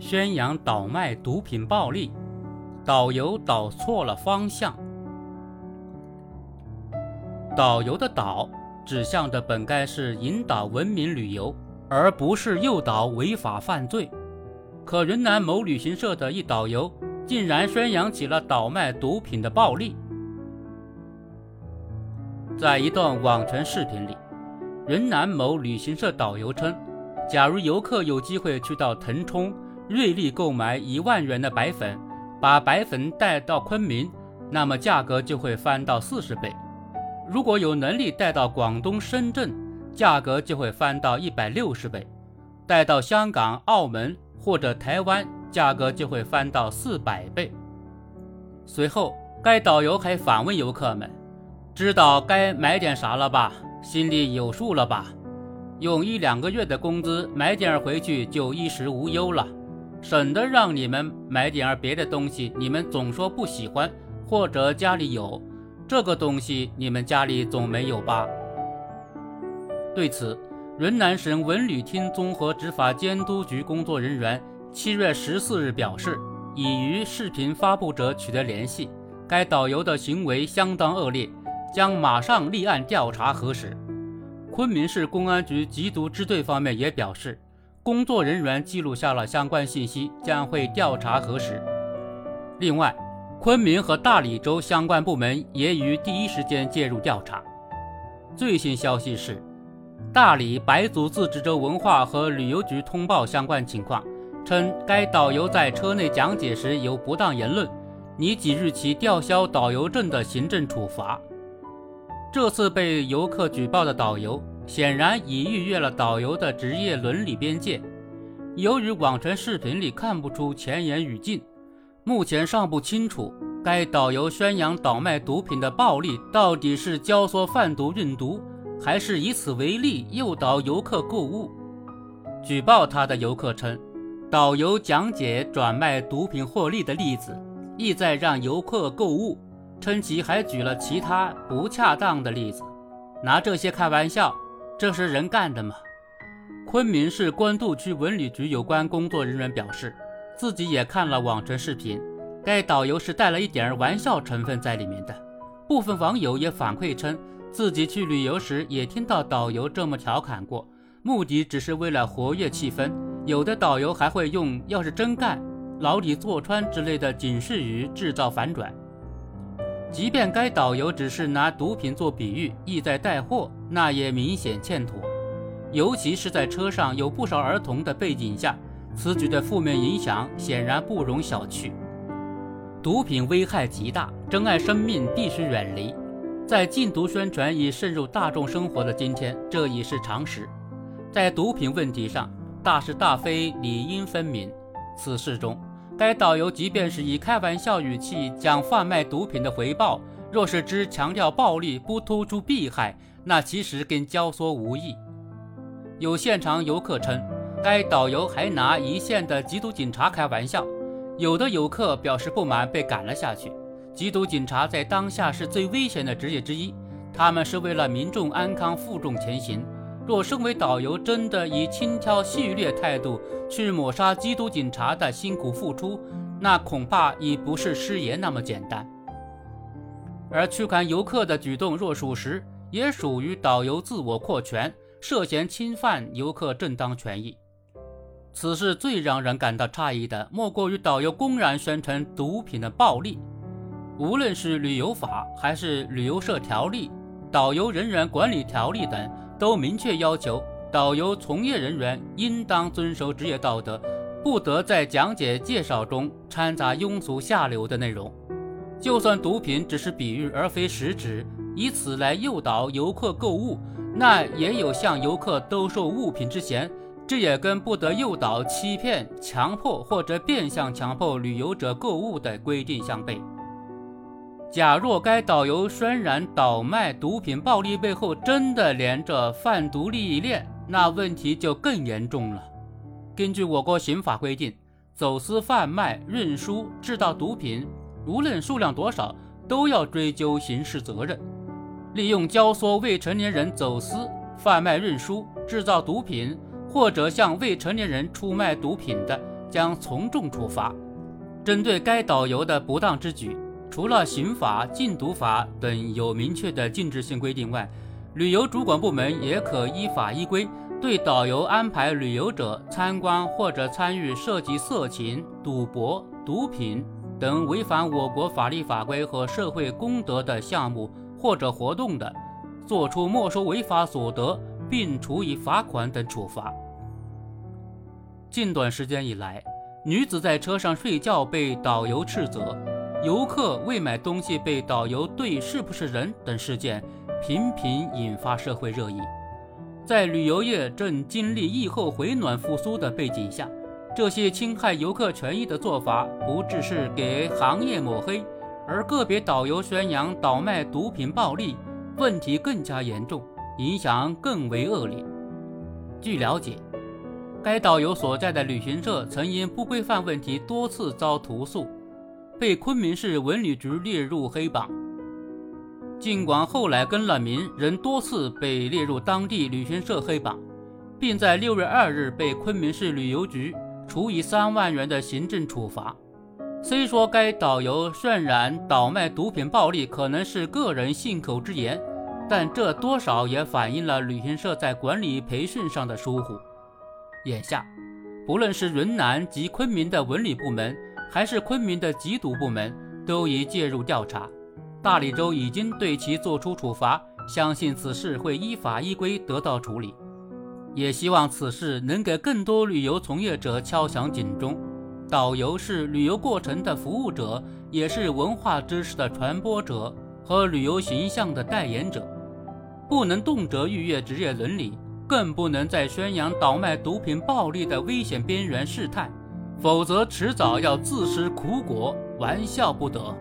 宣扬倒卖毒品暴利，导游导错了方向。导游的导指向的本该是引导文明旅游，而不是诱导违法犯罪。可云南某旅行社的一导游竟然宣扬起了倒卖毒品的暴利。在一段网传视频里，云南某旅行社导游称，假如游客有机会去到腾冲、瑞丽购买一万元的白粉，把白粉带到昆明，那么价格就会翻到四十倍。如果有能力带到广东深圳，价格就会翻到一百六十倍；带到香港、澳门或者台湾，价格就会翻到四百倍。随后，该导游还反问游客们：“知道该买点啥了吧？心里有数了吧？用一两个月的工资买点回去就衣食无忧了，省得让你们买点儿别的东西，你们总说不喜欢，或者家里有。”这个东西你们家里总没有吧？对此，云南省文旅厅综合执法监督局工作人员七月十四日表示，已与视频发布者取得联系，该导游的行为相当恶劣，将马上立案调查核实。昆明市公安局缉毒支队方面也表示，工作人员记录下了相关信息，将会调查核实。另外，昆明和大理州相关部门也于第一时间介入调查。最新消息是，大理白族自治州文化和旅游局通报相关情况，称该导游在车内讲解时有不当言论，拟即日起吊销导游证的行政处罚。这次被游客举报的导游，显然已逾越了导游的职业伦理边界。由于网传视频里看不出前言语境。目前尚不清楚，该导游宣扬倒卖毒品的暴力到底是教唆贩毒运毒，还是以此为例诱导游客购物。举报他的游客称，导游讲解转卖毒品获利的例子，意在让游客购物，称其还举了其他不恰当的例子，拿这些开玩笑，这是人干的吗？昆明市官渡区文旅局有关工作人员表示。自己也看了网传视频，该导游是带了一点玩笑成分在里面的。部分网友也反馈称，自己去旅游时也听到导游这么调侃过，目的只是为了活跃气氛。有的导游还会用“要是真干，牢底坐穿”之类的警示语制造反转。即便该导游只是拿毒品做比喻，意在带货，那也明显欠妥。尤其是在车上有不少儿童的背景下。此举的负面影响显然不容小觑。毒品危害极大，珍爱生命必须远离。在禁毒宣传已渗入大众生活的今天，这已是常识。在毒品问题上，大是大非理应分明。此事中，该导游即便是以开玩笑语气讲贩卖毒品的回报，若是只强调暴力，不突出弊害，那其实跟教唆无异。有现场游客称。该导游还拿一线的缉毒警察开玩笑，有的游客表示不满，被赶了下去。缉毒警察在当下是最危险的职业之一，他们是为了民众安康负重前行。若身为导游真的以轻佻戏谑态度去抹杀缉毒警察的辛苦付出，那恐怕已不是失言那么简单。而驱赶游客的举动若属实，也属于导游自我扩权，涉嫌侵犯游客正当权益。此事最让人感到诧异的，莫过于导游公然宣称毒品的暴利。无论是旅游法还是旅游社条例、导游人员管理条例等，都明确要求导游从业人员应当遵守职业道德，不得在讲解介绍中掺杂庸俗下流的内容。就算毒品只是比喻而非实质，以此来诱导游客购物，那也有向游客兜售物品之嫌。这也跟不得诱导、欺骗、强迫或者变相强迫旅游者购物的规定相悖。假若该导游渲染倒卖毒品暴利背后真的连着贩毒利益链，那问题就更严重了。根据我国刑法规定，走私、贩卖、运输、制造毒品，无论数量多少，都要追究刑事责任。利用教唆未成年人走私、贩卖、运输、制造毒品。或者向未成年人出卖毒品的，将从重处罚。针对该导游的不当之举，除了刑法、禁毒法等有明确的禁止性规定外，旅游主管部门也可依法依规对导游安排旅游者参观或者参与涉及色情、赌博、毒品等违反我国法律法规和社会公德的项目或者活动的，作出没收违法所得并处以罚款等处罚。近段时间以来，女子在车上睡觉被导游斥责，游客未买东西被导游对是不是人等事件。频频引发社会热议。在旅游业正经历疫后回暖复苏的背景下，这些侵害游客权益的做法，不只是给行业抹黑，而个别导游宣扬倒卖毒品暴利，问题更加严重，影响更为恶劣。据了解，该导游所在的旅行社曾因不规范问题多次遭投诉，被昆明市文旅局列入黑榜。尽管后来更了名，仍多次被列入当地旅行社黑榜，并在六月二日被昆明市旅游局处以三万元的行政处罚。虽说该导游渲染倒卖毒品暴利可能是个人信口之言，但这多少也反映了旅行社在管理培训上的疏忽。眼下，不论是云南及昆明的文旅部门，还是昆明的缉毒部门，都已介入调查。大理州已经对其作出处罚，相信此事会依法依规得到处理，也希望此事能给更多旅游从业者敲响警钟。导游是旅游过程的服务者，也是文化知识的传播者和旅游形象的代言者，不能动辄逾越职业伦理，更不能在宣扬倒卖毒品暴利的危险边缘试探，否则迟早要自食苦果，玩笑不得。